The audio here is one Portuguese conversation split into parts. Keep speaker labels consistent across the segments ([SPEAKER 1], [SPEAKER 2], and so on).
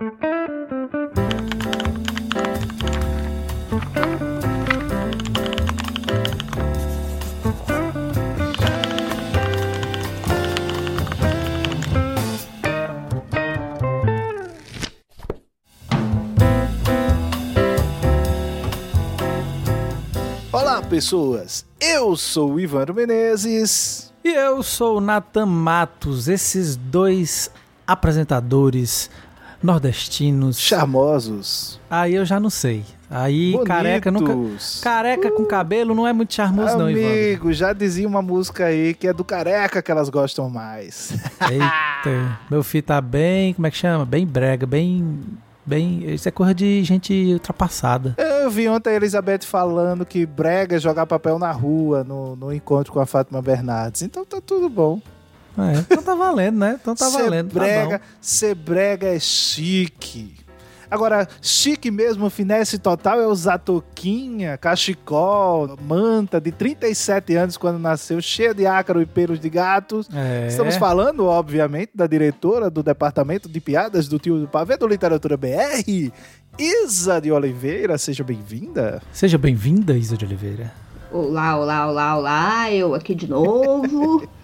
[SPEAKER 1] Olá, pessoas! Eu sou o Ivandro Menezes.
[SPEAKER 2] E eu sou o Nathan Matos, esses dois apresentadores nordestinos.
[SPEAKER 1] Charmosos.
[SPEAKER 2] Aí eu já não sei. Aí
[SPEAKER 1] Bonitos.
[SPEAKER 2] careca nunca. Careca com cabelo não é muito charmoso, não, Ivandro.
[SPEAKER 1] Amigo, já dizia uma música aí que é do careca que elas gostam mais.
[SPEAKER 2] Eita, meu filho tá bem. Como é que chama? Bem brega, bem. Bem. Isso é coisa de gente ultrapassada.
[SPEAKER 1] Eu vi ontem a Elizabeth falando que brega é jogar papel na rua no, no encontro com a Fátima Bernardes. Então tá tudo bom.
[SPEAKER 2] É, então tá valendo, né? Então tá valendo. tá
[SPEAKER 1] brega,
[SPEAKER 2] bom.
[SPEAKER 1] ser brega é chique. Agora, chique mesmo, finesse total, é usar touquinha, cachecol, manta de 37 anos quando nasceu, cheia de ácaro e pelos de gatos.
[SPEAKER 2] É.
[SPEAKER 1] Estamos falando, obviamente, da diretora do Departamento de Piadas do Tio do Pavê do Literatura BR, Isa de Oliveira. Seja bem-vinda.
[SPEAKER 2] Seja bem-vinda, Isa de Oliveira.
[SPEAKER 3] Olá, olá, olá, olá, eu aqui de novo.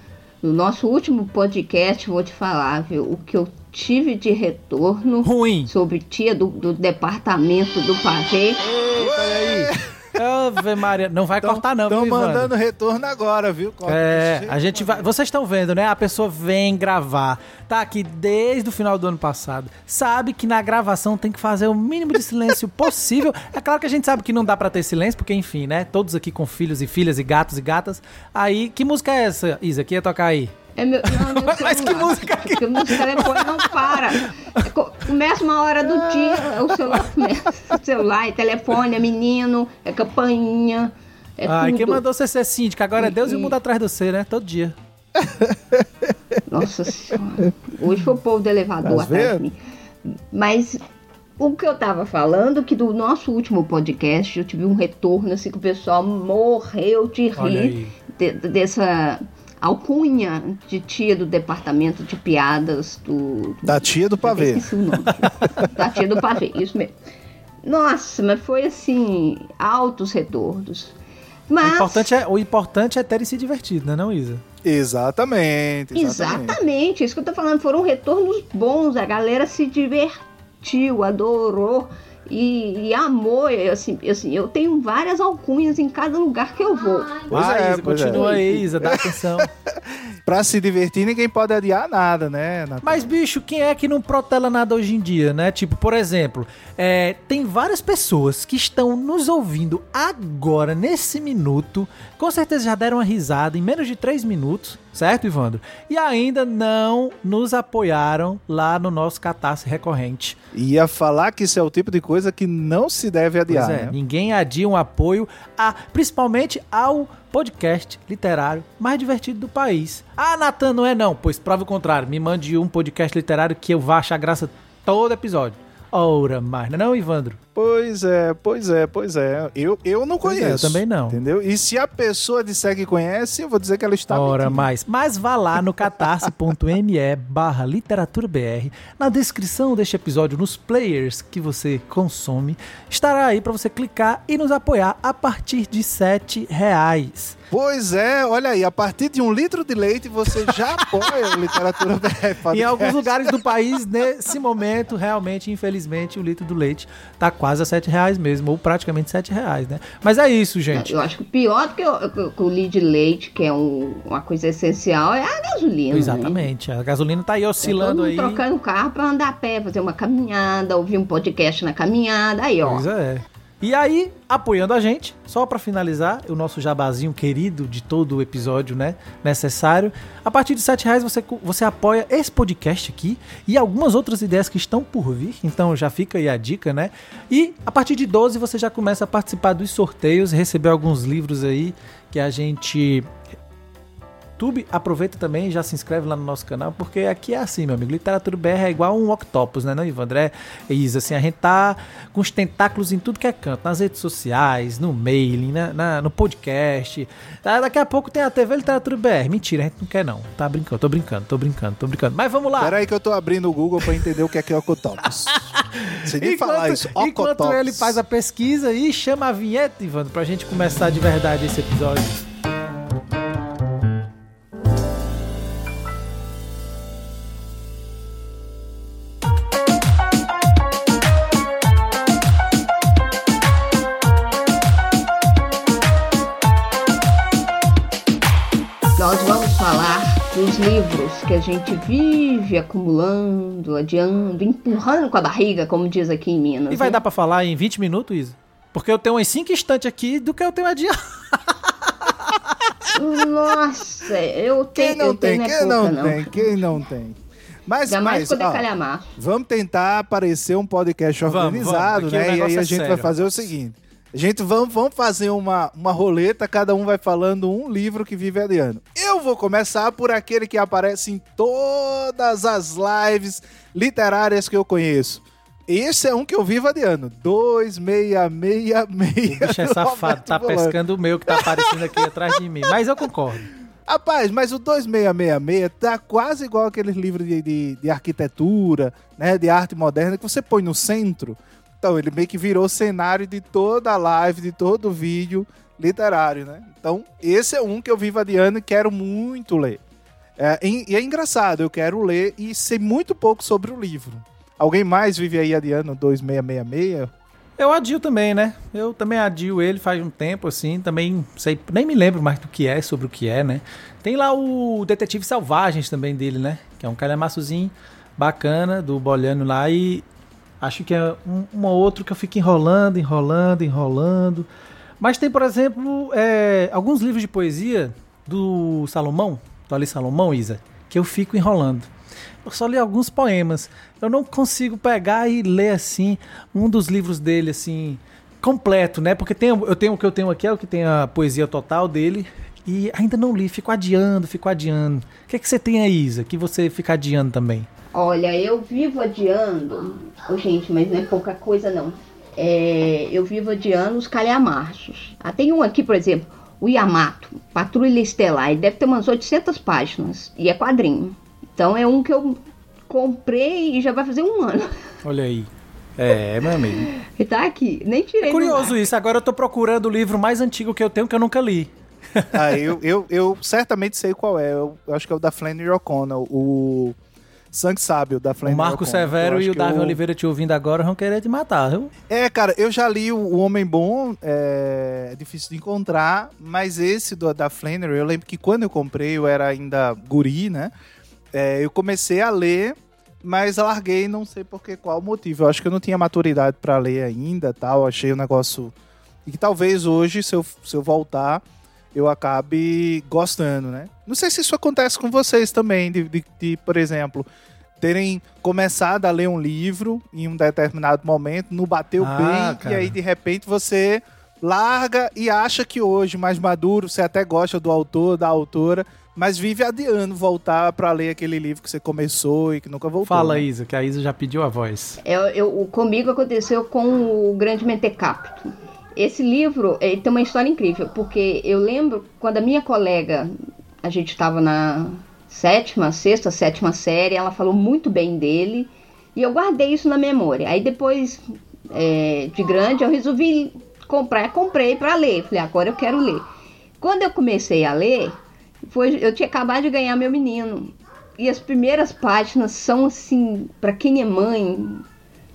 [SPEAKER 3] No nosso último podcast, vou te falar, viu, o que eu tive de retorno
[SPEAKER 2] Ruim.
[SPEAKER 3] sobre tia do, do departamento do pavê.
[SPEAKER 1] Eita, aí.
[SPEAKER 2] Ave Maria. Não vai cortar, não,
[SPEAKER 1] Estão mandando retorno agora, viu? Corta
[SPEAKER 2] É, a gente vai. Vocês estão vendo, né? A pessoa vem gravar, tá aqui desde o final do ano passado, sabe que na gravação tem que fazer o mínimo de silêncio possível. É claro que a gente sabe que não dá pra ter silêncio, porque enfim, né? Todos aqui com filhos e filhas e gatos e gatas. Aí, que música é essa, Isa? Que ia tocar aí?
[SPEAKER 3] É meu, não, meu
[SPEAKER 2] Mas que música que-
[SPEAKER 3] Porque meu telefone não para. É co- Começa uma hora do dia, o celular começa. Celular, é telefone, é menino, é campainha, é
[SPEAKER 2] Ai,
[SPEAKER 3] tudo.
[SPEAKER 2] quem mandou você ser síndica? Agora é Deus e o mundo atrás de você, né? Todo dia.
[SPEAKER 3] Nossa senhora. Hoje foi o povo do elevador
[SPEAKER 1] Tá
[SPEAKER 3] atrás de mim. Mas o que eu tava falando, que do nosso último podcast eu tive um retorno assim que o pessoal morreu de rir de- dessa alcunha de tia do departamento de piadas do.
[SPEAKER 1] Da tia do pavê.
[SPEAKER 3] o nome. da tia do pavê, isso mesmo. Nossa, mas foi assim, altos retornos.
[SPEAKER 2] O
[SPEAKER 3] Mas.
[SPEAKER 2] importante, é, o importante é ter se divertido, né, não, Isa?
[SPEAKER 1] Exatamente, exatamente.
[SPEAKER 3] Exatamente, isso que eu tô falando. Foram retornos bons, a galera se divertiu, adorou e, e amou. Eu, Assim, assim, eu tenho várias alcunhas em cada lugar que eu vou.
[SPEAKER 1] Pois
[SPEAKER 2] Vai,
[SPEAKER 1] é,
[SPEAKER 2] Isa,
[SPEAKER 1] pois é.
[SPEAKER 2] continua aí, Isa, dá atenção.
[SPEAKER 1] Pra se divertir, ninguém pode adiar nada, né?
[SPEAKER 2] Mas, bicho, quem é que não protela nada hoje em dia, né? Tipo, por exemplo, é, tem várias pessoas que estão nos ouvindo agora, nesse minuto. Com certeza já deram uma risada em menos de três minutos, certo, Ivandro? E ainda não nos apoiaram lá no nosso catarse recorrente.
[SPEAKER 1] Ia falar que isso é o tipo de coisa que não se deve
[SPEAKER 2] Pois
[SPEAKER 1] adiar,
[SPEAKER 2] é,
[SPEAKER 1] né?
[SPEAKER 2] ninguém adia um apoio, a, principalmente ao podcast literário mais divertido do país. Ah, Natan, não é não? Pois prova o contrário. Me mande um podcast literário que eu vá achar graça todo episódio. Ora, mais, não é não, Ivandro?
[SPEAKER 1] Pois é, pois é, pois é. Eu, eu não
[SPEAKER 2] Pois é,
[SPEAKER 1] conheço.
[SPEAKER 2] eu também não.
[SPEAKER 1] Entendeu? E se a pessoa disser que conhece, eu vou dizer que ela está
[SPEAKER 2] Ora,
[SPEAKER 1] mentindo.
[SPEAKER 2] mais. Mas vá lá no catarse.me barra literatura BR. Na descrição deste episódio, nos players que você consome, estará aí para você clicar e nos apoiar a partir de 7 reais.
[SPEAKER 1] Pois é, olha aí, a partir de um litro de leite você já apoia o Literatura BR
[SPEAKER 2] Em alguns lugares do país, nesse momento, realmente, infelizmente, o litro do leite tá quase a 7 reais mesmo, ou praticamente 7 reais, né? Mas é isso, gente.
[SPEAKER 3] Eu acho que o pior do que o, que- o lead de leite, que é um- uma coisa essencial, é a gasolina. Né?
[SPEAKER 2] Exatamente. A gasolina tá aí oscilando aí.
[SPEAKER 3] trocando o carro pra andar a pé, fazer uma caminhada, ouvir um podcast na caminhada, aí ó.
[SPEAKER 2] Pois é. E aí, apoiando a gente, só pra finalizar, o nosso jabazinho querido de todo o episódio, né? Necessário. A partir de 7 reais você, você apoia esse podcast aqui e algumas outras ideias que estão por vir. Então já fica aí a dica, né? E a partir de 12 você já começa a participar dos sorteios, receber alguns livros aí que a gente YouTube, aproveita também e já se inscreve lá no nosso canal, porque aqui é assim, meu amigo. Literatura BR é igual um octopus, né, não, Ivandré? É isso, assim, a gente tá com os tentáculos em tudo que é canto, nas redes sociais, no mailing, na, na- no podcast. Tá, daqui a pouco tem a TV Literatura BR. Mentira, a gente não quer não. Tá brincando, tô brincando, tô brincando, tô brincando. Mas vamos lá.
[SPEAKER 1] Pera aí que eu tô abrindo o Google pra entender o que é que é Octopus. Você nem falar isso.
[SPEAKER 2] enquanto
[SPEAKER 1] Ocotox.
[SPEAKER 2] ele faz a pesquisa e chama a vinheta, Ivandro, pra gente começar de verdade esse episódio.
[SPEAKER 3] Livros que a gente vive acumulando, adiando, empurrando com a barriga, como diz aqui em Minas.
[SPEAKER 2] E vai
[SPEAKER 3] né?
[SPEAKER 2] dar pra falar em 20 minutos, Isa? Porque eu tenho uns 5 instantes aqui do que eu tenho adiado.
[SPEAKER 3] Nossa, eu tenho.
[SPEAKER 1] Quem não
[SPEAKER 3] eu
[SPEAKER 1] tem,
[SPEAKER 3] tenho
[SPEAKER 1] quem
[SPEAKER 3] é pouca,
[SPEAKER 1] não, tem, quem não tem. Mas,
[SPEAKER 3] Ainda mais
[SPEAKER 1] mas
[SPEAKER 3] quando é
[SPEAKER 1] ó, vamos tentar aparecer um podcast
[SPEAKER 2] Vamos,
[SPEAKER 1] organizado,
[SPEAKER 2] vamos. O
[SPEAKER 1] né? E aí
[SPEAKER 2] é
[SPEAKER 1] a gente vai
[SPEAKER 2] sério.
[SPEAKER 1] fazer o seguinte. Gente vamos, vamos fazer uma, uma roleta, cada um vai falando um livro que vive adiando. Eu vou começar por aquele que aparece em todas as lives literárias que eu conheço. Esse é um que eu vivo adiando. 2666.
[SPEAKER 2] O bicho é
[SPEAKER 1] do
[SPEAKER 2] safado, tá
[SPEAKER 1] Bolano.
[SPEAKER 2] pescando o meu que tá aparecendo aqui atrás de mim. Mas eu concordo.
[SPEAKER 1] Rapaz, mas o 2666 tá quase igual aqueles livros de, de, de arquitetura, né, de arte moderna, que você põe no centro. Então, ele meio que virou cenário de toda a live, de todo o vídeo literário, né? Então, esse é um que eu vivo adiando e quero muito ler. É, e, é engraçado, eu quero ler e sei muito pouco sobre o livro. Alguém mais vive aí adiando 2666?
[SPEAKER 2] Eu adio também, né? Eu também adio ele faz um tempo, assim. Também sei, nem me lembro mais do que é, sobre o que é, né? Tem lá o Detetive Selvagens também dele, né? Que é um calhamaçozinho bacana do Bolhano lá. E acho que é um, um ou outro que eu fico enrolando, enrolando, enrolando. Mas tem, por exemplo, é, alguns livros de poesia do Salomão, do Ali Salomão, Isa, que eu fico enrolando. Eu só li alguns poemas. Eu não consigo pegar e ler assim um dos livros dele assim completo, né? Porque tem, eu tenho o que eu tenho aqui é o que tem a poesia total dele e ainda não li, fico adiando, fico adiando. O que é que você tem aí, Isa, que você fica adiando também?
[SPEAKER 3] Olha, eu vivo adiando. Ô, gente, mas não é pouca coisa, não. É, eu vivo adiando os calhamaços. Ah, tem um aqui, por exemplo, o Yamato, Patrulha Estelar. Ele deve ter umas 800 páginas. E é quadrinho. Então é um que eu comprei e já vai fazer um ano.
[SPEAKER 2] Olha aí. É, meu amigo.
[SPEAKER 3] E tá aqui. Nem tirei
[SPEAKER 2] É curioso isso. Agora eu tô procurando o livro mais antigo que eu tenho que eu nunca li.
[SPEAKER 1] Ah, eu, eu, eu certamente sei qual é. Eu, eu acho que é o da Flannery O'Connell, o Sangue Sábio da
[SPEAKER 2] O
[SPEAKER 1] Flannery
[SPEAKER 2] Marco
[SPEAKER 1] O'Connell.
[SPEAKER 2] Severo e o Darwin
[SPEAKER 1] eu-
[SPEAKER 2] Oliveira te ouvindo agora vão querer te matar, viu?
[SPEAKER 1] É, cara, eu já li o o Homem Bom, é, é difícil de encontrar, mas esse do, da Flannery, eu lembro que quando eu comprei, eu era ainda guri, né? É, eu comecei a ler, mas larguei, não sei por que, qual motivo. Eu acho que eu não tinha maturidade pra ler ainda, tal. Achei o negócio... E que talvez hoje, se eu, se eu voltar, eu acabe gostando, né? Não sei se isso acontece com vocês também, de, de- de, por exemplo, terem começado a ler um livro em um determinado momento, não bateu
[SPEAKER 2] Ah,
[SPEAKER 1] bem,
[SPEAKER 2] cara.
[SPEAKER 1] e aí de repente você larga e acha que hoje, mais maduro, você até gosta do autor, da autora, mas vive adiando voltar pra ler aquele livro que você começou e que nunca voltou.
[SPEAKER 2] Fala,
[SPEAKER 1] né?
[SPEAKER 2] Isa, que a Isa já pediu a voz.
[SPEAKER 3] É, eu, o- comigo aconteceu com o Grande Mentecapto. Esse livro ele tem uma história incrível, porque eu lembro quando a minha colega, a gente estava na sétima, sexta, sétima série, ela falou muito bem dele, e eu guardei isso na memória. Aí depois, é, de grande, eu resolvi comprar, comprei para ler. Falei, agora eu quero ler. Quando eu comecei a ler, foi, eu tinha acabado de ganhar meu menino. E as primeiras páginas são assim, para quem é mãe,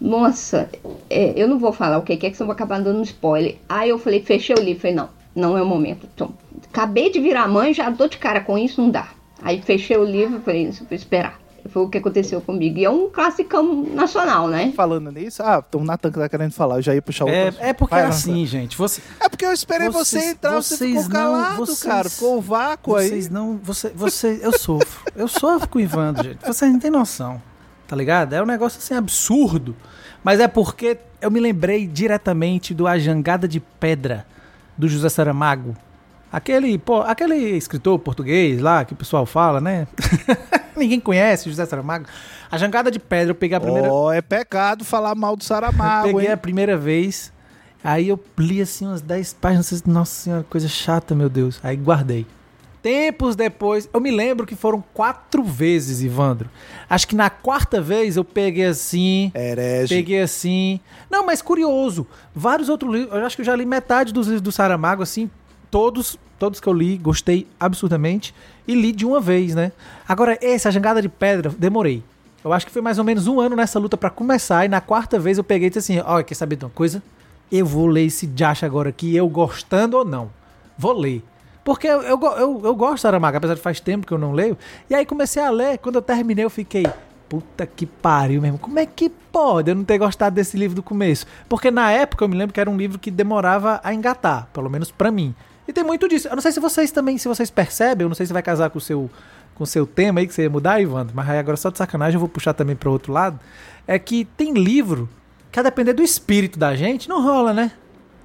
[SPEAKER 3] nossa, é, eu não vou falar o que que é, que senão eu vou acabar dando um spoiler. Aí eu falei, fechei o livro, falei, não, não é o momento. Então, acabei de virar mãe, já dou de cara com isso, não dá. Aí fechei o livro e falei, vou esperar. Foi o que aconteceu comigo. E é um classicão nacional, né?
[SPEAKER 1] Falando nisso, ah, o Nathan que tá querendo falar, eu já ia puxar outro
[SPEAKER 2] É, é porque
[SPEAKER 1] Vai,
[SPEAKER 2] é
[SPEAKER 1] Nathan.
[SPEAKER 2] assim, gente. Você,
[SPEAKER 1] É porque eu esperei
[SPEAKER 2] Vocês-
[SPEAKER 1] você entrar, você
[SPEAKER 2] vocês
[SPEAKER 1] ficou
[SPEAKER 2] não-
[SPEAKER 1] calado,
[SPEAKER 2] vocês-
[SPEAKER 1] cara. Ficou o vácuo aí.
[SPEAKER 2] Vocês não. Você, você, eu sofro. Eu sofro com o Ivandro, gente. Vocês não têm noção. Tá ligado? É um negócio assim absurdo. Mas é porque eu me lembrei diretamente do A Jangada de Pedra, do José Saramago. Aquele, pô, aquele escritor português lá que o pessoal fala, né? Ninguém conhece o José Saramago. A Jangada de Pedra, eu peguei a primeira.
[SPEAKER 1] Ó, é pecado falar mal do Saramago,
[SPEAKER 2] Peguei
[SPEAKER 1] hein?
[SPEAKER 2] a primeira vez, aí eu li assim umas 10 páginas, nossa senhora, coisa chata, meu Deus. Aí guardei. Tempos depois, eu me lembro que foram quatro vezes, Ivandro. Acho que na quarta vez eu peguei assim.
[SPEAKER 1] Herege.
[SPEAKER 2] Peguei assim. Não, mas curioso. Vários outros livros. Eu acho que eu já li metade dos livros do Saramago, assim. Todos, todos que eu li, gostei absurdamente. E li de uma vez, né? Agora, esse, A Jangada de Pedra, demorei. Eu acho que foi mais ou menos um ano nessa luta para começar. E na quarta vez eu peguei e disse assim: Olha, quer saber de uma coisa? Eu vou ler esse Jash agora aqui, eu gostando ou não. Vou ler. Porque eu, eu, eu, eu gosto do Saramago, apesar de faz tempo que eu não leio. E aí comecei a ler, quando eu terminei eu fiquei, puta que pariu mesmo. Como é que pode eu não ter gostado desse livro do começo? Porque na época eu me lembro que era um livro que demorava a engatar, pelo menos para mim. E tem muito disso. Eu não sei se vocês também, se vocês percebem, eu não sei se vai casar com o seu com o seu tema aí que você ia mudar, Ivandro, mas agora só de sacanagem eu vou puxar também para outro lado, é que tem livro que a depender do espírito da gente, não rola, né?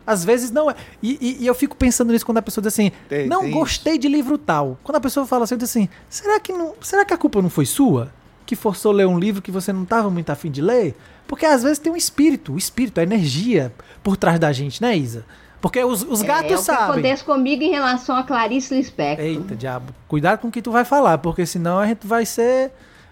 [SPEAKER 2] Às vezes não é. E, e, e eu fico pensando nisso quando a pessoa diz assim:
[SPEAKER 1] Tem-
[SPEAKER 2] não
[SPEAKER 1] tem
[SPEAKER 2] gostei de livro tal. Quando a pessoa fala assim, eu digo assim: será que, não, será que a culpa não foi sua? Que forçou ler um livro que você não estava muito afim de ler? Porque às vezes tem um espírito, o espírito, a energia por trás da gente, né, Isa? Porque os, os
[SPEAKER 3] é,
[SPEAKER 2] gatos
[SPEAKER 3] é o que
[SPEAKER 2] sabem.
[SPEAKER 3] acontece comigo em relação a Clarice Lispector.
[SPEAKER 2] Eita, diabo. Cuidado com o que tu vai falar, porque senão a gente vai ser.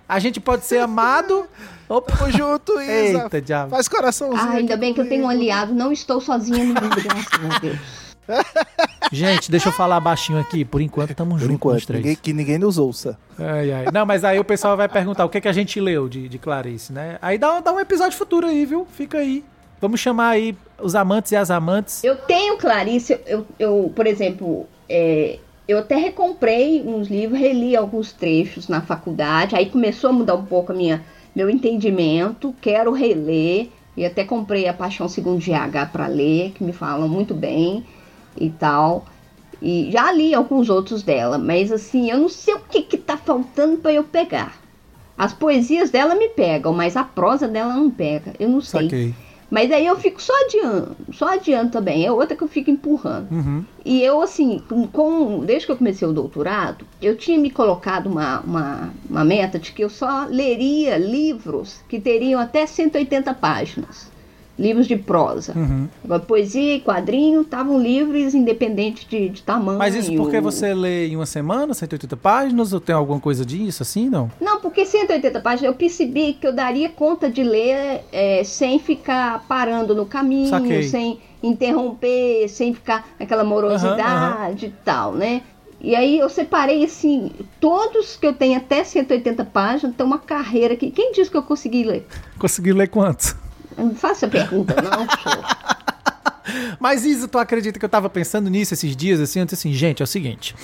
[SPEAKER 2] A gente pode ser amado. Opa.
[SPEAKER 1] Tamo junto, Isa.
[SPEAKER 2] Eita, diabo.
[SPEAKER 1] Faz coraçãozinho.
[SPEAKER 3] Ah, ainda bem que eu tenho um aliado, não estou sozinha no mundo, graças a Deus.
[SPEAKER 2] Gente, deixa eu falar baixinho aqui. Por enquanto, tamo
[SPEAKER 1] Por
[SPEAKER 2] juntos os
[SPEAKER 1] enquanto,
[SPEAKER 2] três.
[SPEAKER 1] ninguém, que ninguém nos ouça.
[SPEAKER 2] Ai, ai. Não, mas aí o pessoal vai perguntar o que, que a gente leu de, de Clarice, né? Aí dá, dá um episódio futuro aí, viu? Fica aí. Vamos chamar aí os amantes e as amantes.
[SPEAKER 3] Eu tenho Clarice, eu, eu por exemplo, é, eu até recomprei uns livros, reli alguns trechos na faculdade, aí começou a mudar um pouco a minha, meu entendimento, quero reler, e até comprei a Paixão Segundo GH para ler, que me falam muito bem e tal. E já li alguns outros dela, mas assim, eu não sei o que que tá faltando para eu pegar. As poesias dela me pegam, mas a prosa dela não pega. Eu não sei.
[SPEAKER 2] Saquei.
[SPEAKER 3] Mas aí eu fico só adiando, só adiando também. É outra que eu fico empurrando.
[SPEAKER 2] Uhum.
[SPEAKER 3] E eu, assim, com, desde que eu comecei o doutorado, eu tinha me colocado uma, uma, uma meta de que eu só leria livros que teriam até 180 páginas. Livros de prosa.
[SPEAKER 2] Uhum.
[SPEAKER 3] Agora, poesia e quadrinho estavam livres, independente de, de tamanho.
[SPEAKER 2] Mas isso porque você lê em uma semana, 180 páginas, ou tem alguma coisa disso assim, não?
[SPEAKER 3] Não, porque 180 páginas eu percebi que eu daria conta de ler é, sem ficar parando no caminho,
[SPEAKER 2] Saquei.
[SPEAKER 3] sem interromper, sem ficar aquela morosidade e tal, né? E aí eu separei assim, todos que eu tenho até 180 páginas, tem uma carreira aqui. Quem disse que eu consegui ler?
[SPEAKER 2] Conseguiu ler quantos?
[SPEAKER 3] Não faça pergunta, não.
[SPEAKER 2] Mas Isa, tu acredita que eu tava pensando nisso esses dias, assim, disse assim, gente, é o seguinte,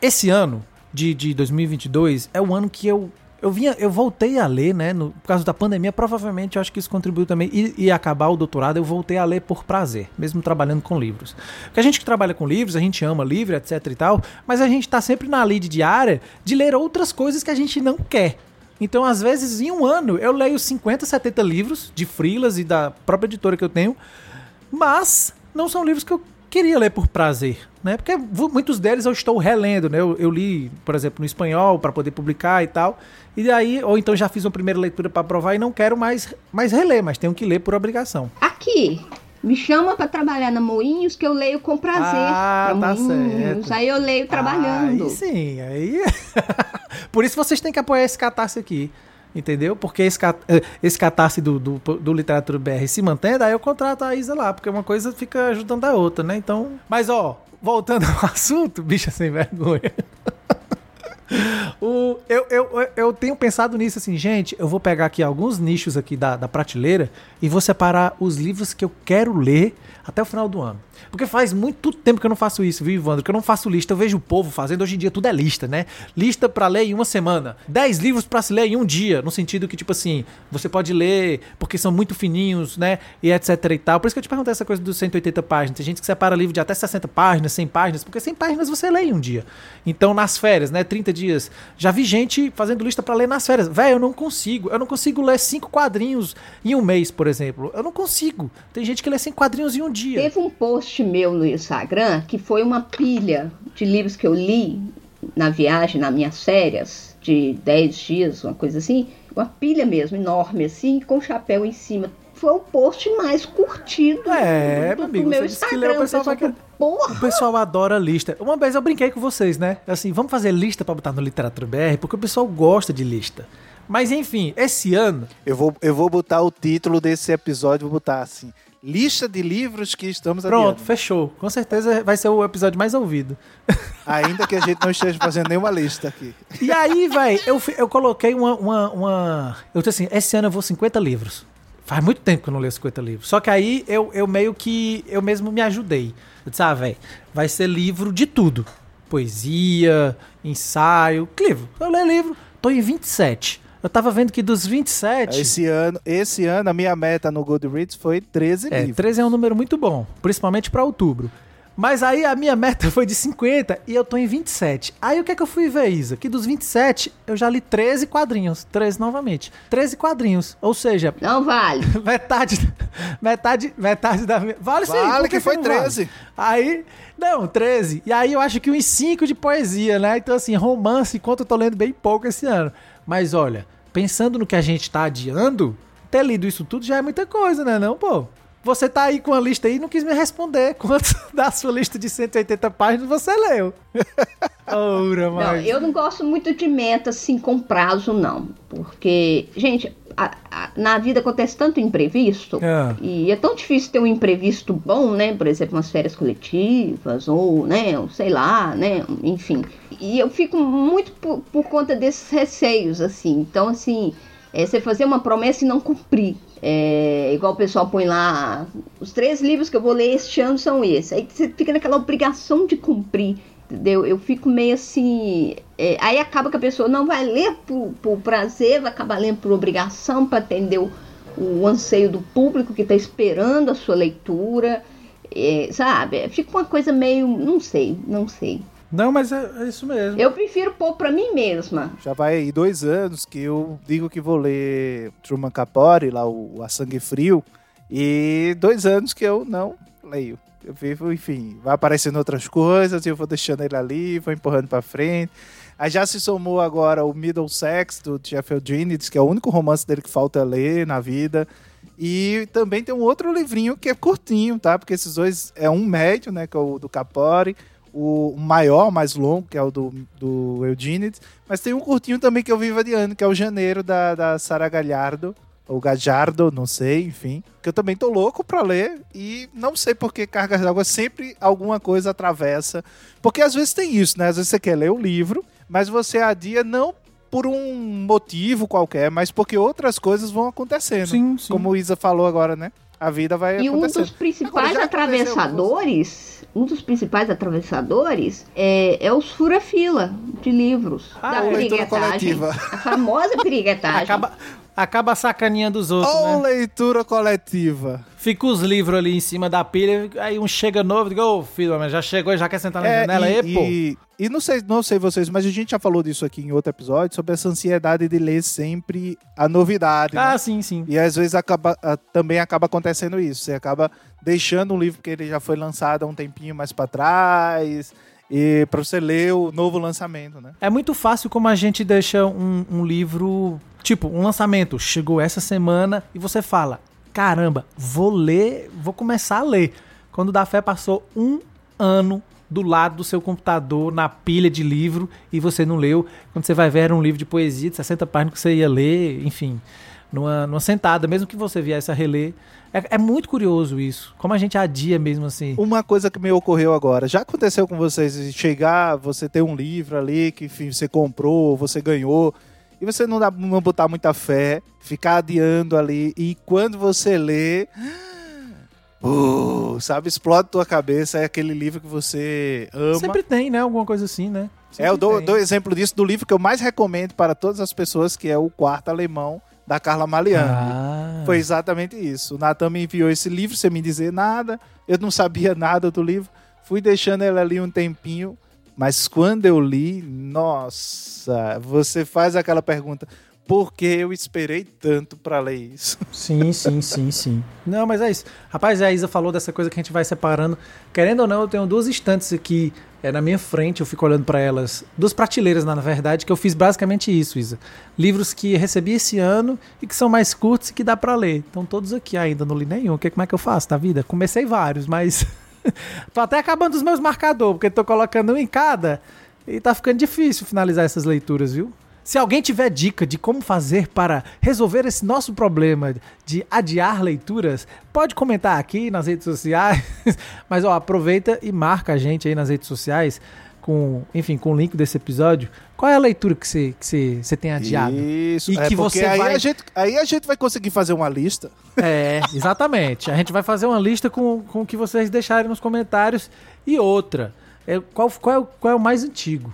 [SPEAKER 2] esse ano de, de 2022 é o ano que eu eu vinha, eu voltei a ler, né, no, por causa da pandemia, provavelmente eu acho que isso contribuiu também, e, e acabar o doutorado, eu voltei a ler por prazer, mesmo trabalhando com livros. Porque a gente que trabalha com livros, a gente ama livro, etc e tal, mas a gente tá sempre na lide diária de ler outras coisas que a gente não quer. Então, às vezes, em um ano, eu leio 50, 70 livros de frilas e da própria editora que eu tenho, mas não são livros que eu queria ler por prazer, né? Porque muitos deles eu estou relendo, né? Eu, eu li, por exemplo, no espanhol para poder publicar e tal. E daí, ou então já fiz uma primeira leitura para provar e não quero mais, mais reler, mas tenho que ler por obrigação.
[SPEAKER 3] Aqui, me chama para trabalhar na Moinhos que eu leio com prazer.
[SPEAKER 2] Ah,
[SPEAKER 3] pra
[SPEAKER 2] tá
[SPEAKER 3] Moinhos.
[SPEAKER 2] certo.
[SPEAKER 3] Aí eu leio trabalhando.
[SPEAKER 2] Aí sim, aí. Por isso vocês têm que apoiar esse catarse aqui. Entendeu? Porque esse, cat- eh, esse catarse do, do, do Literatura BR se mantém, daí eu contrato a Isa lá, porque uma coisa fica ajudando a outra, né? Então. Mas ó, voltando ao assunto, bicha sem vergonha. O, eu, eu, eu tenho pensado nisso assim, gente. Eu vou pegar aqui alguns nichos aqui da, da prateleira e vou separar os livros que eu quero ler até o final do ano. Porque faz muito tempo que eu não faço isso, viu, Ivandro? Que eu não faço lista. Eu vejo o povo fazendo. Hoje em dia tudo é lista, né? Lista pra ler em uma semana. Dez livros pra se ler em um dia. No sentido que, tipo assim, você pode ler porque são muito fininhos, né? E etc e tal. Por isso que eu te perguntei essa coisa dos 180 páginas. Tem gente que separa livro de até 60 páginas, 100 páginas. Porque 100 páginas você lê em um dia. Então, nas férias, né? 30 dias. Já vi gente fazendo lista pra ler nas férias. Velho, eu não consigo. Eu não consigo ler cinco quadrinhos em um mês, por exemplo. Eu não consigo. Tem gente que lê cinco quadrinhos em um dia.
[SPEAKER 3] Teve um post meu no Instagram que foi uma pilha de livros que eu li na viagem, nas minhas férias, de 10 dias, uma coisa assim. Uma pilha mesmo, enorme assim, com chapéu em cima. Foi o post mais curtido
[SPEAKER 2] É,
[SPEAKER 3] do,
[SPEAKER 2] meu
[SPEAKER 3] do
[SPEAKER 2] amigo,
[SPEAKER 3] meu
[SPEAKER 2] você disse que
[SPEAKER 3] Instagram.
[SPEAKER 2] o pessoal vai
[SPEAKER 3] falou,
[SPEAKER 2] querer.
[SPEAKER 3] Porra!
[SPEAKER 2] O pessoal adora lista. Uma vez eu brinquei com vocês, né? Assim, vamos fazer lista pra botar no Literatura BR, porque o pessoal gosta de lista. Mas enfim, esse ano.
[SPEAKER 1] Eu vou, eu vou botar o título desse episódio, vou botar assim: Lista de livros que estamos
[SPEAKER 2] Pronto,
[SPEAKER 1] adiando.
[SPEAKER 2] fechou. Com certeza vai ser o episódio mais ouvido.
[SPEAKER 1] Ainda que a gente não esteja fazendo nenhuma lista aqui.
[SPEAKER 2] E aí, velho, eu, eu coloquei uma, uma, uma- Eu disse assim: esse ano eu vou 50 livros. Faz muito tempo que eu não leio 50 livros. Só que aí eu, eu meio que. Eu mesmo me ajudei. Eu disse, ah, velho, vai ser livro de tudo: poesia, ensaio, livro. Eu leio livro, tô em 27. Eu tava vendo que dos 27.
[SPEAKER 1] Esse ano, esse ano, a minha meta no Goodreads foi 13
[SPEAKER 2] É,
[SPEAKER 1] livros.
[SPEAKER 2] 13 é um número muito bom, principalmente pra outubro. Mas aí a minha meta foi de 50 e eu tô em 27. Aí o que é que eu fui ver, Isa? Que dos 27 eu já li 13 quadrinhos. 13 novamente. 13 quadrinhos. Ou seja,
[SPEAKER 3] Não vale.
[SPEAKER 2] metade. Metade, metade da minha. Vale sim.
[SPEAKER 1] Vale que foi
[SPEAKER 2] não vale?
[SPEAKER 1] 13.
[SPEAKER 2] Aí. Não, 13. E aí eu acho que uns 5 de poesia, né? Então, assim, romance, enquanto eu tô lendo bem pouco esse ano. Mas olha, pensando no que a gente tá adiando, ter lido isso tudo já é muita coisa, né, não, pô? Você tá aí com a lista aí e não quis me responder. Quanto da sua lista de 180 páginas você leu? Ora,
[SPEAKER 3] Não, eu não gosto muito de meta assim com prazo, não. Porque, gente, a- a- na vida acontece tanto imprevisto.
[SPEAKER 2] Ah.
[SPEAKER 3] E é tão difícil ter um imprevisto bom, né? Por exemplo, umas férias coletivas, ou, né, sei lá, né? Enfim. E eu fico muito por, por conta desses receios, assim. Então, assim, é você fazer uma promessa e não cumprir. É, igual o pessoal põe lá, os três livros que eu vou ler este ano são esses. Aí você fica naquela obrigação de cumprir. Entendeu? Eu fico meio assim. é, aí acaba que a pessoa não vai ler por, por prazer, vai acabar lendo por obrigação para atender o, o anseio do público que está esperando a sua leitura. é, sabe? Fica uma coisa meio. Não sei, não sei.
[SPEAKER 2] Não, mas é, é isso mesmo.
[SPEAKER 3] Eu prefiro pôr para mim mesma.
[SPEAKER 1] Já vai aí dois anos que eu digo que vou ler Truman Capote, lá o A Sangue Frio, e dois anos que eu não leio. Eu vivo, enfim, vai aparecendo outras coisas e eu vou deixando ele ali, vou empurrando pra frente. Aí já se somou agora o Middlesex, do Jeff Eugenides, que é o único romance dele que falta ler na vida. E também tem um outro livrinho que é curtinho, tá? Porque esses dois é um médio, né? Que é o do Capori. O maior, mais longo, que é o do, do Eugenides. Mas tem um curtinho também que eu vivo adiando, que é o Janeiro, da, da Sara Galhardo. Ou Gajardo, não sei, enfim. Que eu também tô louco pra ler e não sei por que Cargas d'Água sempre alguma coisa atravessa. Porque às vezes tem isso, né? Às vezes você quer ler o livro, mas você adia não por um motivo qualquer, mas porque outras coisas vão acontecendo.
[SPEAKER 2] Sim, sim.
[SPEAKER 1] Como o Isa falou agora, né? A vida vai
[SPEAKER 3] E um
[SPEAKER 1] acontecendo.
[SPEAKER 3] dos principais
[SPEAKER 1] Agora,
[SPEAKER 3] atravessadores, um dos principais atravessadores é, é os fura-fila de livros.
[SPEAKER 2] Ah,
[SPEAKER 3] da
[SPEAKER 2] é.
[SPEAKER 3] Piriguetagem.
[SPEAKER 1] coletiva.
[SPEAKER 3] A famosa piriguetagem.
[SPEAKER 2] Acaba, acaba sacaninhando os outros,
[SPEAKER 1] Ou
[SPEAKER 2] né?
[SPEAKER 1] leitura coletiva.
[SPEAKER 2] Fica os livros ali em cima da pilha, aí um chega novo, diga, ô filho, mas já chegou e já quer sentar na
[SPEAKER 1] É,
[SPEAKER 2] janela,
[SPEAKER 1] e,
[SPEAKER 2] aí, pô.
[SPEAKER 1] e, e não sei, não sei vocês, mas a gente já falou disso aqui em outro episódio sobre essa ansiedade de ler sempre a novidade. né?
[SPEAKER 2] Ah, sim, sim.
[SPEAKER 1] E às vezes acaba, ah, também acaba acontecendo isso. Você acaba deixando um livro que ele já foi lançado há um tempinho mais pra trás. E pra você ler o novo lançamento, né?
[SPEAKER 2] É muito fácil como a gente deixa um, um livro, tipo, um lançamento, chegou essa semana e você fala, caramba, vou ler, vou começar a ler. Quando da fé passou um ano do lado do seu computador, na pilha de livro, e você não leu. Quando você vai ver, era um livro de poesia de 60 páginas que você ia ler, enfim, numa, numa sentada, mesmo que você viesse a reler. É, é muito curioso isso, como a gente adia mesmo assim.
[SPEAKER 1] Uma coisa que me ocorreu agora, já aconteceu com vocês chegar, você ter um livro ali que enfim, você comprou, você ganhou, e você não, dá, não botar muita fé, ficar adiando ali, e quando você lê, uh, sabe, explode tua cabeça, é aquele livro que você ama.
[SPEAKER 2] Sempre tem, né? Alguma coisa assim, né?
[SPEAKER 1] É, eu
[SPEAKER 2] Sempre
[SPEAKER 1] dou, dou exemplo disso do livro que eu mais recomendo para todas as pessoas, que é o Quarto Alemão, da Carla Maliani.
[SPEAKER 2] Ah.
[SPEAKER 1] Foi exatamente isso. O Natan me enviou esse livro sem me dizer nada. Eu não sabia nada do livro. Fui deixando ele ali um tempinho. Mas quando eu li, nossa, você faz aquela pergunta: porque eu esperei tanto pra ler isso.
[SPEAKER 2] Sim, sim, sim, sim. Não, mas é isso. Rapaz, a Isa falou dessa coisa que a gente vai separando. Querendo ou não, eu tenho duas estantes aqui é, na minha frente, eu fico olhando pra elas. Duas prateleiras, na verdade, que eu fiz basicamente isso, Isa. Livros que recebi esse ano e que são mais curtos e que dá pra ler. Então todos aqui ainda, não li nenhum. Que, como é que eu faço na vida? Comecei vários, mas... tô até acabando os meus marcadores, porque tô colocando um em cada e tá ficando difícil finalizar essas leituras, viu? Se alguém tiver dica de como fazer para resolver esse nosso problema de adiar leituras, pode comentar aqui nas redes sociais. Mas ó, aproveita e marca a gente aí nas redes sociais com, enfim, com o link desse episódio. Qual é a leitura que você que você, tem adiado?
[SPEAKER 1] Isso,
[SPEAKER 2] E
[SPEAKER 1] é
[SPEAKER 2] que você
[SPEAKER 1] aí,
[SPEAKER 2] vai-
[SPEAKER 1] a gente, aí a gente vai conseguir fazer uma lista.
[SPEAKER 2] É, exatamente. A gente vai fazer uma lista com, com o que vocês deixarem nos comentários. E outra, é, qual, qual, é o, qual é o mais antigo?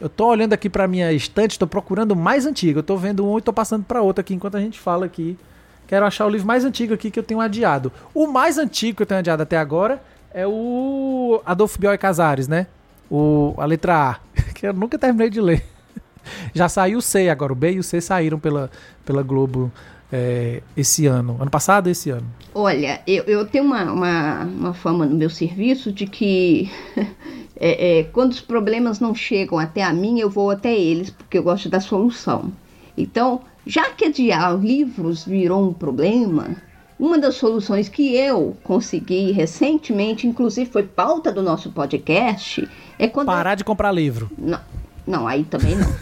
[SPEAKER 2] Eu tô olhando aqui pra minha estante, tô procurando o mais antigo. Eu tô vendo um e tô passando pra outro aqui enquanto a gente fala aqui. Quero achar o livro mais antigo aqui que eu tenho adiado. O mais antigo que eu tenho adiado até agora é o Adolfo Bioy Casares, né? O, a letra A, que eu nunca terminei de ler. Já saiu o C agora, o B e o C saíram pela, pela Globo é, esse ano. Ano passado, esse ano.
[SPEAKER 3] Olha, eu, eu tenho uma, uma, uma fama no meu serviço de que é, é, quando os problemas não chegam até a mim, eu vou até eles, porque eu gosto da solução. Então, já que adiar livros virou um problema, uma das soluções que eu consegui recentemente, inclusive foi pauta do nosso podcast, é quando.
[SPEAKER 2] Parar de comprar livro.
[SPEAKER 3] Não, não, aí também não.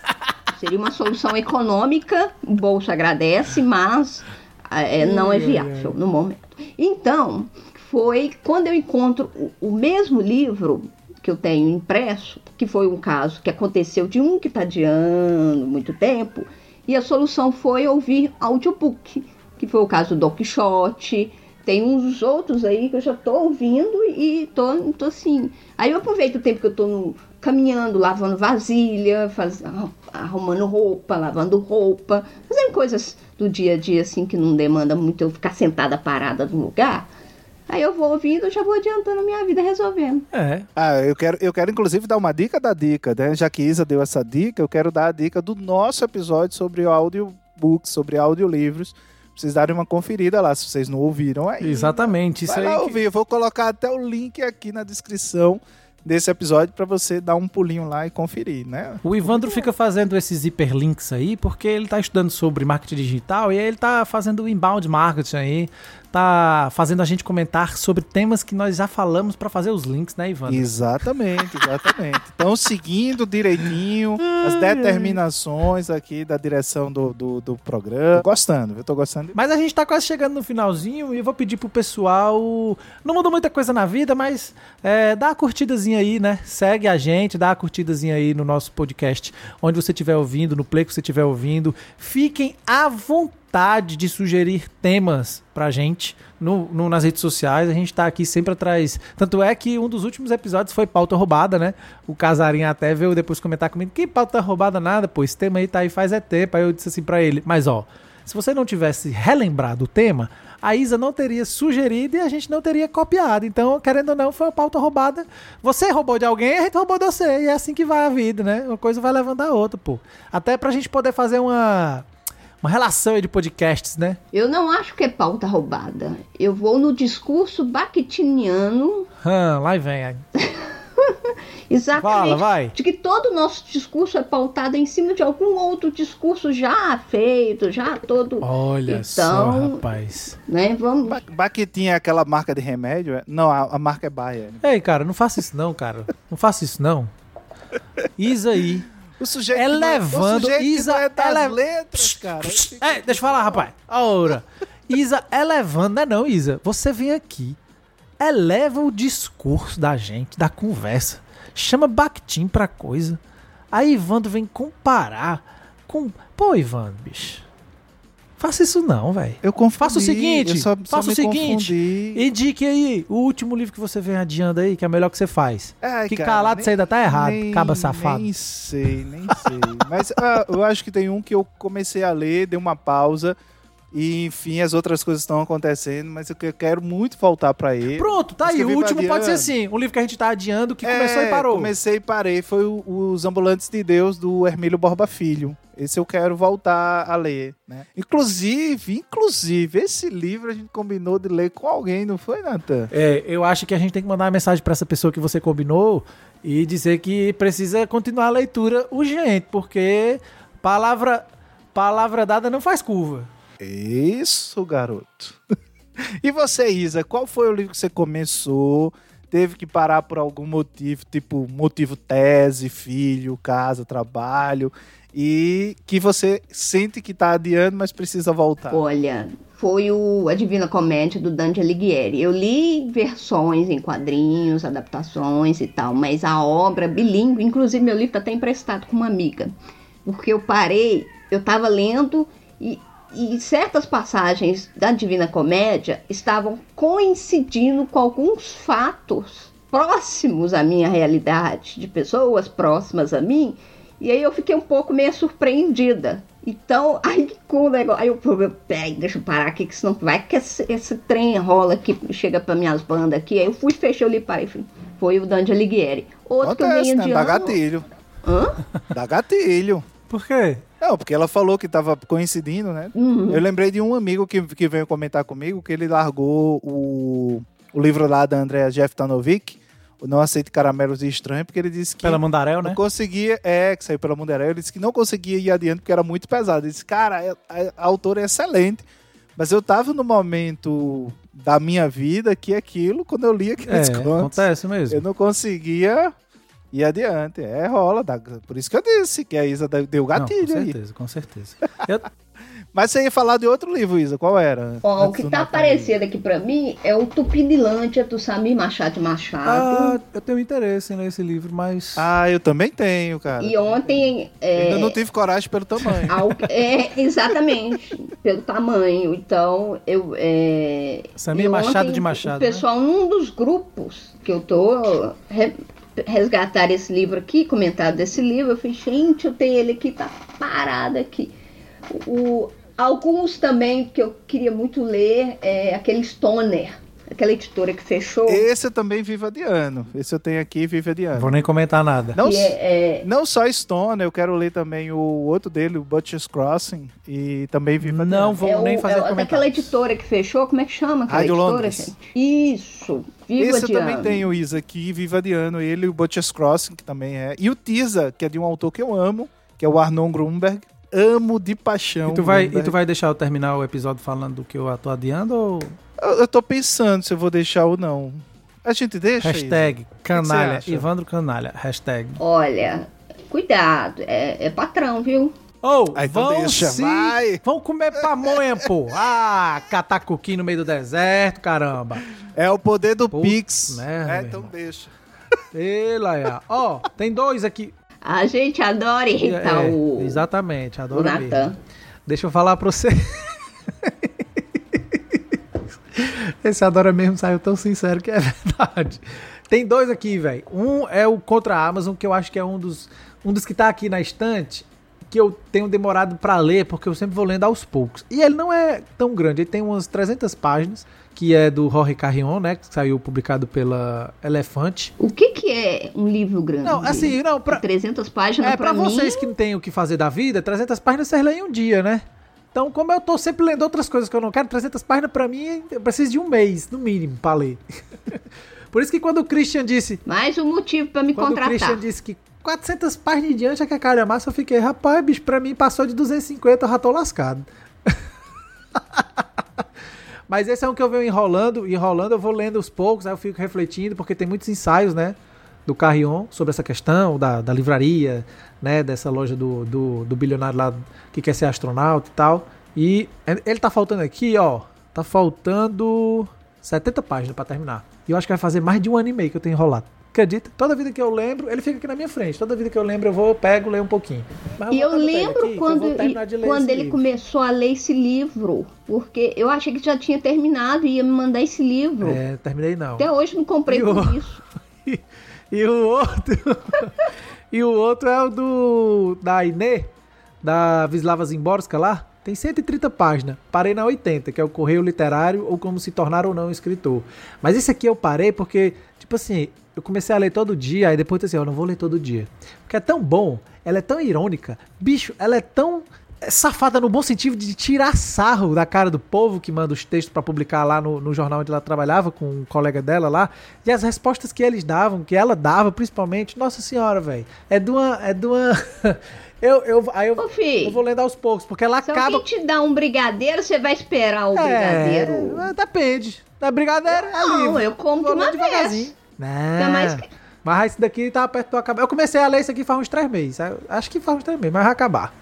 [SPEAKER 3] Seria uma solução econômica, o bolso agradece, mas é, não é viável no momento. Então, foi quando eu encontro o, o mesmo livro que eu tenho impresso, que foi um caso que aconteceu de um que está adiando muito tempo, e a solução foi ouvir audiobook, que foi o caso do Don Quixote, tem uns outros aí que eu já tô ouvindo e tô, tô assim. Aí eu aproveito o tempo que eu no- caminhando, lavando vasilha, faz, arrumando roupa, lavando roupa, fazendo coisas do dia a dia assim que não demanda muito eu ficar sentada parada no lugar. Aí eu vou ouvindo, eu já vou adiantando a minha vida resolvendo.
[SPEAKER 2] É.
[SPEAKER 1] Ah, eu quero, eu quero inclusive dar uma dica da dica, né? Já que Isa deu essa dica, eu quero dar a dica do nosso episódio sobre audiobooks, sobre audiolivros. Vocês darem uma conferida lá, se vocês não ouviram aí.
[SPEAKER 2] Exatamente. Isso
[SPEAKER 1] Vai
[SPEAKER 2] aí.
[SPEAKER 1] lá
[SPEAKER 2] que-
[SPEAKER 1] ouvir. Eu vou colocar até o link aqui na descrição desse episódio pra você dar um pulinho lá e conferir, né?
[SPEAKER 2] O Ivandro fica fazendo esses hiperlinks aí porque ele tá estudando sobre marketing digital e aí ele tá fazendo o inbound marketing aí, tá fazendo a gente comentar sobre temas que nós já falamos pra fazer os links, né, Ivandro?
[SPEAKER 1] Exatamente, exatamente. Então, seguindo direitinho as determinações aqui da direção do, do, do programa. Gostando, eu tô gostando.
[SPEAKER 2] Mas a gente tá quase chegando no finalzinho e eu vou pedir pro pessoal. Não mudou muita coisa na vida, mas é, dá uma curtidazinha aí, né? Segue a gente, dá uma curtidazinha aí no nosso podcast, onde você estiver ouvindo, no play que você estiver ouvindo. Fiquem à vontade de sugerir temas pra gente no, no- nas redes sociais. A gente tá aqui sempre atrás. Tanto é que um dos últimos episódios foi pauta roubada, né? O Casarinho até veio depois comentar comigo: que pauta roubada nada, pô, esse tema aí tá aí faz é tempo. Aí eu disse assim pra ele: mas ó. Se você não tivesse relembrado o tema, a Isa não teria sugerido e a gente não teria copiado. Então, querendo ou não, foi uma pauta roubada. Você roubou de alguém, a gente roubou de você. E é assim que vai a vida, né? Uma coisa vai levando a outra, pô. Até pra gente poder fazer uma, uma relação aí de podcasts, né?
[SPEAKER 3] Eu não acho que é pauta roubada. Eu vou no discurso bakhtiniano,
[SPEAKER 2] Hum, lá vem. aí.
[SPEAKER 3] exatamente,
[SPEAKER 2] Fala, vai.
[SPEAKER 3] de que todo o nosso discurso é pautado em cima de algum outro discurso já feito, já todo.
[SPEAKER 2] Olha só,
[SPEAKER 3] Então-
[SPEAKER 2] rapaz.
[SPEAKER 3] Né? Vamos.
[SPEAKER 1] Ba- Baquetinha é aquela marca de remédio? é? Não, a, a marca é Bayer.
[SPEAKER 2] Ei, cara, não faça isso não, cara. Não faça isso não. Isa aí.
[SPEAKER 1] O sujeito
[SPEAKER 2] Elevando,
[SPEAKER 1] que não, o sujeito
[SPEAKER 2] Isa,
[SPEAKER 1] não é das
[SPEAKER 2] ele-
[SPEAKER 1] letras, cara.
[SPEAKER 2] É, deixa eu falar, rapaz. Ora, Isa, elevando, não é não, Isa. Você vem aqui, eleva o discurso da gente, da conversa. Chama Bakhtin pra coisa. Aí Ivandro vem comparar com... Pô, Ivandro, bicho. Faça isso não, velho.
[SPEAKER 1] Eu confundi.
[SPEAKER 2] Faça o seguinte,
[SPEAKER 1] só, só
[SPEAKER 2] faça o
[SPEAKER 1] me
[SPEAKER 2] seguinte.
[SPEAKER 1] confundi.
[SPEAKER 2] Indique aí o último livro que você vem adiando aí, que é o melhor que você faz.
[SPEAKER 1] Ai,
[SPEAKER 2] que
[SPEAKER 1] cara,
[SPEAKER 2] calado
[SPEAKER 1] nem-
[SPEAKER 2] você ainda tá errado,
[SPEAKER 1] nem-
[SPEAKER 2] caba safado.
[SPEAKER 1] Nem sei, nem sei. Mas ah, eu acho que tem um que eu comecei a ler, dei uma pausa, E, enfim, as outras coisas estão acontecendo, mas eu que- quero muito voltar pra ele.
[SPEAKER 2] Pronto, tá aí. O último pode ser assim. Um livro que a gente tá adiando, que
[SPEAKER 1] É,
[SPEAKER 2] começou e parou.
[SPEAKER 1] Comecei e parei. Foi o- Os Ambulantes de Deus, do Hermílio Borba Filho. Esse eu quero voltar a ler, né? Inclusive, inclusive, esse livro a gente combinou de ler com alguém, não foi, Nathan?
[SPEAKER 2] É, eu acho que a gente tem que mandar uma mensagem pra essa pessoa que você combinou e dizer que precisa continuar a leitura urgente, porque palavra, palavra dada não faz curva.
[SPEAKER 1] Isso, garoto. e você, Isa, qual foi o livro que você começou? Teve que parar por algum motivo, tipo motivo tese, filho, casa, trabalho, e que você sente que tá adiando, mas precisa voltar.
[SPEAKER 3] Olha, foi o A Divina Comédia do Dante Alighieri. Eu li versões em quadrinhos, adaptações e tal, mas a obra bilíngue, inclusive meu livro tá até emprestado com uma amiga, porque eu parei, eu tava lendo e, e certas passagens da Divina Comédia estavam coincidindo com alguns fatos próximos à minha realidade, de pessoas próximas a mim, e aí eu fiquei um pouco meio surpreendida. Então, aí com o negócio. Aí eu falei, peraí, deixa eu parar aqui, que senão vai que esse, esse trem rola aqui, chega para minhas bandas aqui. Aí eu fui, fechei o livro, parei. falei, Foi o Dante Alighieri. Outro que eu
[SPEAKER 1] Acontece,
[SPEAKER 3] venho
[SPEAKER 1] né? Dá gatilho.
[SPEAKER 3] Hã?
[SPEAKER 1] Dá gatilho.
[SPEAKER 2] Por quê?
[SPEAKER 1] Não, porque ela falou que tava coincidindo, né?
[SPEAKER 3] Uhum.
[SPEAKER 1] Eu lembrei de um amigo que, que veio comentar comigo que ele largou o, o livro lá da Andrea Jeftanovic, o Não Aceite Caramelos de Estranho, porque ele disse que
[SPEAKER 2] Pela Mandarel, né?
[SPEAKER 1] não conseguia, é, que saiu pela Mundial, ele disse que não conseguia ir adiante porque era muito pesado. Ele disse, cara, a, a, a autora é excelente, mas eu tava no momento da minha vida que aquilo, quando eu li aqueles
[SPEAKER 2] É,
[SPEAKER 1] contos,
[SPEAKER 2] acontece mesmo.
[SPEAKER 1] eu não conseguia ir adiante. É, rola. dá- por isso que eu disse que a Isa deu-
[SPEAKER 2] Não,
[SPEAKER 1] gatilho
[SPEAKER 2] com
[SPEAKER 1] aí.
[SPEAKER 2] certeza, com certeza. Eu-
[SPEAKER 1] Mas você ia falar de outro livro, Isa, qual era?
[SPEAKER 3] Ó, o que tá
[SPEAKER 1] Natal?
[SPEAKER 3] aparecendo aqui pra mim é o Tupinilândia do Samir Machado de Machado.
[SPEAKER 2] ah, eu tenho interesse em ler esse livro, mas.
[SPEAKER 1] Ah, eu também tenho, cara.
[SPEAKER 3] e ontem. É,
[SPEAKER 1] Ainda não tive coragem pelo tamanho.
[SPEAKER 3] Algo- É, exatamente, pelo tamanho. Então, eu. É,
[SPEAKER 2] Samir
[SPEAKER 3] e
[SPEAKER 2] Machado
[SPEAKER 3] ontem
[SPEAKER 2] de Machado,
[SPEAKER 3] O pessoal, num dos grupos que eu tô resgatar esse livro aqui, comentário desse livro, eu falei, gente, eu tenho ele aqui, tá parado aqui. O, alguns também que eu queria muito ler é aquele Stoner, aquela editora que fechou.
[SPEAKER 1] Esse eu também vivo adiando. Esse eu tenho aqui, vivo
[SPEAKER 2] Não
[SPEAKER 1] adiando.
[SPEAKER 2] vou nem comentar nada.
[SPEAKER 1] Não,
[SPEAKER 3] é, é,
[SPEAKER 1] não só Stone, eu quero ler também o outro dele, o Butcher's Crossing, e também vivo adiando.
[SPEAKER 2] Não vou
[SPEAKER 3] é o-
[SPEAKER 2] nem fazer
[SPEAKER 3] é, daquela
[SPEAKER 2] comentários.
[SPEAKER 3] editora que fechou, como é que chama aquela
[SPEAKER 1] Rádio
[SPEAKER 3] editora,
[SPEAKER 1] Londres.
[SPEAKER 3] gente? Isso, Viva
[SPEAKER 1] Esse eu também tenho, Isa, aqui, vivo adiando ele, o Butcher's Crossing, que também é. E o Tisa, que é de um autor que eu amo, que é o Arnon Grunberg. Amo de paixão.
[SPEAKER 2] E tu, vai, e tu vai deixar eu terminar o episódio falando do que eu tô adiando ou
[SPEAKER 1] Eu, eu tô pensando se eu vou deixar ou não. A gente deixa
[SPEAKER 2] hashtag
[SPEAKER 1] Isa?
[SPEAKER 2] canalha,
[SPEAKER 1] acha?
[SPEAKER 2] Evandro Canalha, hashtag.
[SPEAKER 3] Olha, cuidado, é, é patrão, viu?
[SPEAKER 2] Ou,
[SPEAKER 1] então
[SPEAKER 2] vão
[SPEAKER 1] deixa,
[SPEAKER 2] se...
[SPEAKER 1] vai.
[SPEAKER 2] Vão comer pamonha, pô. Ah, catar no meio do deserto, caramba.
[SPEAKER 1] É o poder do
[SPEAKER 2] Putz,
[SPEAKER 1] Pix.
[SPEAKER 2] merda,
[SPEAKER 1] é,
[SPEAKER 2] meu
[SPEAKER 1] então
[SPEAKER 2] irmão.
[SPEAKER 1] deixa.
[SPEAKER 2] Ei, Laia. Ó, tem dois aqui.
[SPEAKER 3] A gente adora irritar
[SPEAKER 2] É,
[SPEAKER 3] o,
[SPEAKER 2] Exatamente,
[SPEAKER 3] o
[SPEAKER 2] adoro mesmo.
[SPEAKER 3] Natan.
[SPEAKER 2] Deixa eu falar pra você. Esse Adora mesmo saiu tão sincero que é verdade. Tem dois aqui, velho. Um é o Contra a Amazon, que eu acho que é um dos, um dos que tá aqui na estante, que eu tenho demorado pra ler, porque eu sempre vou lendo aos poucos. E ele não é tão grande, ele tem umas 300 páginas, que é do Jorge Carrion, né, que saiu publicado pela Elefante.
[SPEAKER 3] O que, que é um livro grande?
[SPEAKER 2] Não, assim, não, pra,
[SPEAKER 3] 300 páginas
[SPEAKER 2] é, pra,
[SPEAKER 3] pra, mim.
[SPEAKER 2] vocês que não têm o que fazer da vida, 300 páginas vocês leem um dia, né? Então, como eu tô sempre lendo outras coisas que eu não quero, 300 páginas pra mim, eu preciso de um mês, no mínimo, pra ler. Por isso que quando o Christian disse,
[SPEAKER 3] Mais um motivo pra me
[SPEAKER 2] quando o
[SPEAKER 3] contratar.
[SPEAKER 2] Christian disse que 400 páginas em diante é que a cara massa, eu fiquei, rapaz, bicho, pra mim passou de 250, eu já tô lascado. Mas esse é um que eu venho enrolando, enrolando, eu vou lendo aos poucos, aí eu fico refletindo, porque tem muitos ensaios, né, do Carrion sobre essa questão da, da livraria, né, dessa loja do, do, do bilionário lá que quer ser astronauta e tal. E ele tá faltando aqui, ó, tá faltando 70 páginas pra terminar. E eu acho que vai fazer mais de um ano e meio que eu tenho enrolado. Acredita? Toda vida que eu lembro, ele fica aqui na minha frente. Toda vida que eu lembro, eu vou, pego, leio um pouquinho.
[SPEAKER 3] E eu lembro
[SPEAKER 2] aqui, que eu
[SPEAKER 3] quando, quando ele
[SPEAKER 2] livro.
[SPEAKER 3] começou a ler esse livro, porque eu achei que já tinha terminado e ia me mandar esse livro.
[SPEAKER 2] É, terminei não.
[SPEAKER 3] Até hoje não comprei
[SPEAKER 2] E
[SPEAKER 3] por
[SPEAKER 2] o-
[SPEAKER 3] isso.
[SPEAKER 2] E, o outro. e o outro é o do. Da Inê, da Vislava Zimborska lá. Tem 130 páginas. Parei na 80, que é o Correio Literário ou Como se tornar ou não escritor. Mas esse aqui eu parei porque, tipo assim, eu comecei a ler todo dia, aí depois eu assim, eu não vou ler todo dia. Porque é tão bom, ela é tão irônica. Bicho, ela é tão safada no bom sentido de tirar sarro da cara do povo que manda os textos para publicar lá no, no, jornal onde ela trabalhava com um colega dela lá e as respostas que eles davam, que ela dava principalmente, nossa senhora, velho, é de uma é de uma eu eu aí eu,
[SPEAKER 3] Ô, filho,
[SPEAKER 2] eu vou lendo aos poucos, porque ela
[SPEAKER 3] se
[SPEAKER 2] acaba
[SPEAKER 3] alguém te dá um brigadeiro, você vai esperar o brigadeiro.
[SPEAKER 2] É, depende. Da brigadeiro é
[SPEAKER 3] Não,
[SPEAKER 2] livre.
[SPEAKER 3] eu como de uma vez. Ainda mais que-
[SPEAKER 2] Mas esse daqui tava perto do acabar. Eu comecei a ler isso aqui faz uns três meses. Acho que faz uns três meses, mas vai acabar.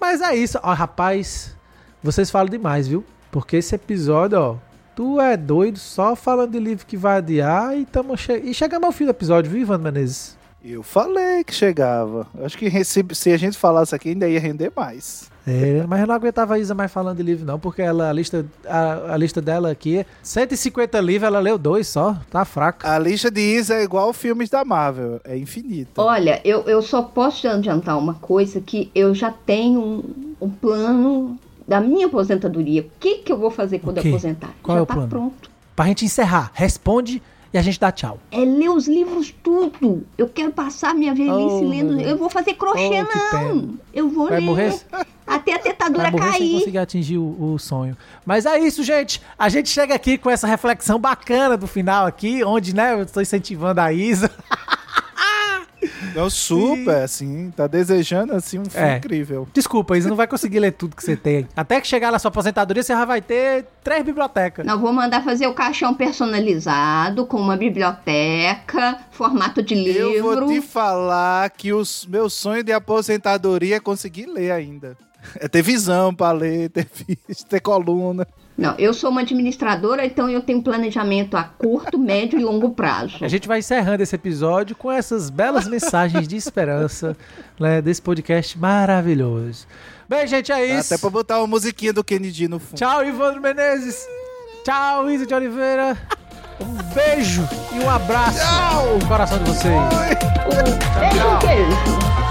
[SPEAKER 2] Mas é isso. Ó, rapaz, vocês falam demais, viu? Porque esse episódio, ó, tu é doido só falando de livro que vai adiar e, tamo che... e chegamos ao fim do episódio, viu, Ivan Menezes?
[SPEAKER 1] Eu falei que chegava. Acho que se, se a gente falasse aqui, ainda ia render mais.
[SPEAKER 2] É, mas eu não aguentava a Isa mais falando de livro, não, porque ela, a, lista, a, a lista dela aqui é 150 livros, ela leu dois só, tá fraca.
[SPEAKER 1] A lista de Isa é igual filmes da Marvel, é infinita.
[SPEAKER 3] Olha, eu, eu só posso te adiantar uma coisa que eu já tenho um, um plano da minha aposentadoria. O que, que eu vou fazer quando eu aposentar?
[SPEAKER 2] Qual
[SPEAKER 3] já
[SPEAKER 2] é o
[SPEAKER 3] tá
[SPEAKER 2] plano?
[SPEAKER 3] pronto.
[SPEAKER 2] Pra gente encerrar, responde e a gente dá tchau.
[SPEAKER 3] É ler os livros tudo. Eu quero passar minha velhice
[SPEAKER 2] Oh,
[SPEAKER 3] lendo. Eu vou fazer crochê,
[SPEAKER 2] Oh,
[SPEAKER 3] não. Eu vou
[SPEAKER 2] Vai
[SPEAKER 3] ler.
[SPEAKER 2] morrer?
[SPEAKER 3] Até a tetadura
[SPEAKER 2] Vai morrer sem
[SPEAKER 3] cair.
[SPEAKER 2] conseguir atingir o, o sonho. Mas é isso, gente. A gente chega aqui com essa reflexão bacana do final aqui, onde, né, eu estou incentivando a Isa.
[SPEAKER 1] Não, super, assim, tá desejando, assim, um filme
[SPEAKER 2] É.
[SPEAKER 1] incrível.
[SPEAKER 2] Desculpa, Isa, não vai conseguir ler tudo que você tem. Até que chegar na sua aposentadoria, você já vai ter três bibliotecas.
[SPEAKER 3] Não, vou mandar fazer o caixão personalizado com uma biblioteca, formato de
[SPEAKER 1] Eu vou
[SPEAKER 3] livro.
[SPEAKER 1] te falar que o meu sonho de aposentadoria é conseguir ler ainda. É ter visão pra ler, ter, ter coluna.
[SPEAKER 3] Não, eu sou uma administradora, então eu tenho planejamento a curto, médio e longo prazo.
[SPEAKER 2] A gente vai encerrando esse episódio com essas belas mensagens de esperança né, desse podcast maravilhoso. Bem, gente, é
[SPEAKER 1] Dá
[SPEAKER 2] isso.
[SPEAKER 1] Até pra botar uma musiquinha do Kennedy no fundo.
[SPEAKER 2] Tchau, Ivandro Menezes. Tchau, Isa de Oliveira. Um beijo e um abraço no coração de vocês.
[SPEAKER 3] Um beijo, queijo.